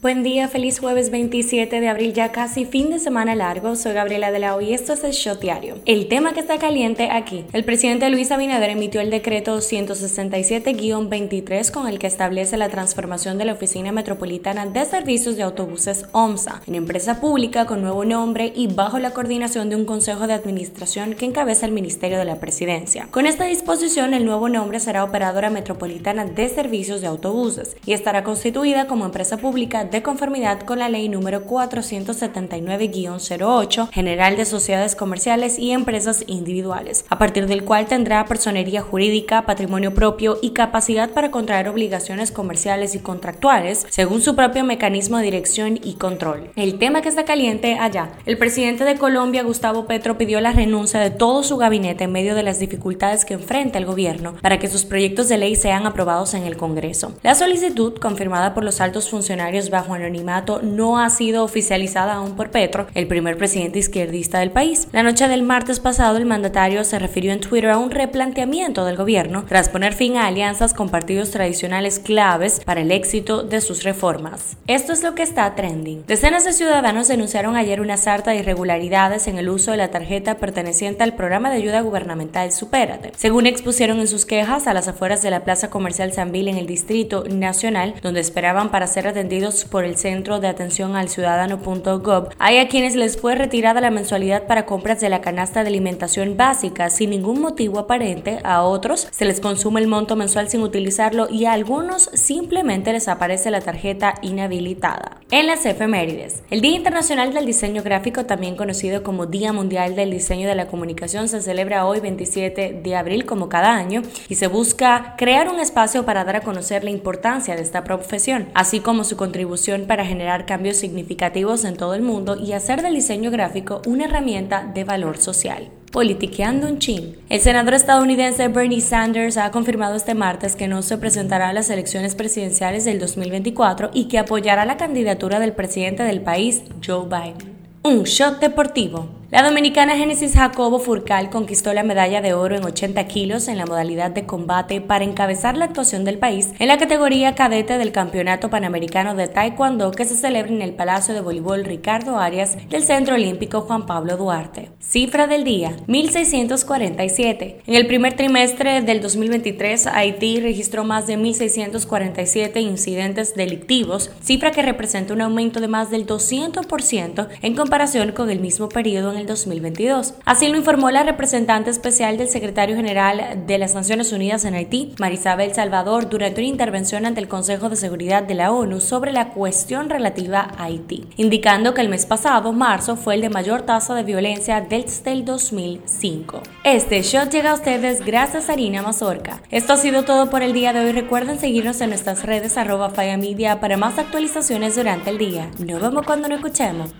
Buen día, feliz jueves 27 de abril, ya casi fin de semana largo. Soy Gabriela de la O y esto es el Shot Diario. El tema que está caliente aquí. El presidente Luis Abinader emitió el decreto 167-23 con el que establece la transformación de la Oficina Metropolitana de Servicios de Autobuses OMSA en empresa pública con nuevo nombre y bajo la coordinación de un consejo de administración que encabeza el Ministerio de la Presidencia. Con esta disposición, el nuevo nombre será Operadora Metropolitana de Servicios de Autobuses y estará constituida como empresa pública de conformidad con la ley número 479-08 General de Sociedades Comerciales y Empresas Individuales, a partir del cual tendrá personería jurídica, patrimonio propio y capacidad para contraer obligaciones comerciales y contractuales según su propio mecanismo de dirección y control. El tema que está caliente allá. El presidente de Colombia, Gustavo Petro, pidió la renuncia de todo su gabinete en medio de las dificultades que enfrenta el gobierno para que sus proyectos de ley sean aprobados en el Congreso. La solicitud, confirmada por los altos funcionarios bajo anonimato no ha sido oficializada aún por Petro, el primer presidente izquierdista del país. La noche del martes pasado, el mandatario se refirió en Twitter a un replanteamiento del gobierno tras poner fin a alianzas con partidos tradicionales claves para el éxito de sus reformas. Esto es lo que está trending. Decenas de ciudadanos denunciaron ayer una sarta de irregularidades en el uso de la tarjeta perteneciente al programa de ayuda gubernamental Supérate. Según expusieron en sus quejas a las afueras de la Plaza Comercial Sanville en el Distrito Nacional, donde esperaban para ser atendidos por el Centro de Atención al Ciudadano.gov, hay a quienes les fue retirada la mensualidad para compras de la canasta de alimentación básica sin ningún motivo aparente, a otros se les consume el monto mensual sin utilizarlo y a algunos simplemente les aparece la tarjeta inhabilitada. En las efemérides, el Día Internacional del Diseño Gráfico, también conocido como Día Mundial del Diseño de la Comunicación, se celebra hoy 27 de abril como cada año y se busca crear un espacio para dar a conocer la importancia de esta profesión, así como su contribución para generar cambios significativos en todo el mundo y hacer del diseño gráfico una herramienta de valor social. Politiqueando un chin. El senador estadounidense Bernie Sanders ha confirmado este martes que no se presentará a las elecciones presidenciales del 2024 y que apoyará la candidatura del presidente del país, Joe Biden. Un shot deportivo. La dominicana Genesis Jacobo Furcal conquistó la medalla de oro en 80 kilos en la modalidad de combate para encabezar la actuación del país en la categoría cadete del Campeonato Panamericano de Taekwondo que se celebra en el Palacio de Voleibol Ricardo Arias del Centro Olímpico Juan Pablo Duarte. Cifra del día, 1647. En el primer trimestre del 2023, Haití registró más de 1647 incidentes delictivos, cifra que representa un aumento de más del 200% en comparación con el mismo periodo en el 2022. Así lo informó la representante especial del secretario general de las Naciones Unidas en Haití, Marisabel Salvador, durante una intervención ante el Consejo de Seguridad de la ONU sobre la cuestión relativa a Haití, indicando que el mes pasado, marzo, fue el de mayor tasa de violencia desde el 2005. Este shot llega a ustedes gracias a Harina Mazorca. Esto ha sido todo por el día de hoy. Recuerden seguirnos en nuestras redes arroba para más actualizaciones durante el día. Nos vemos cuando nos escuchemos.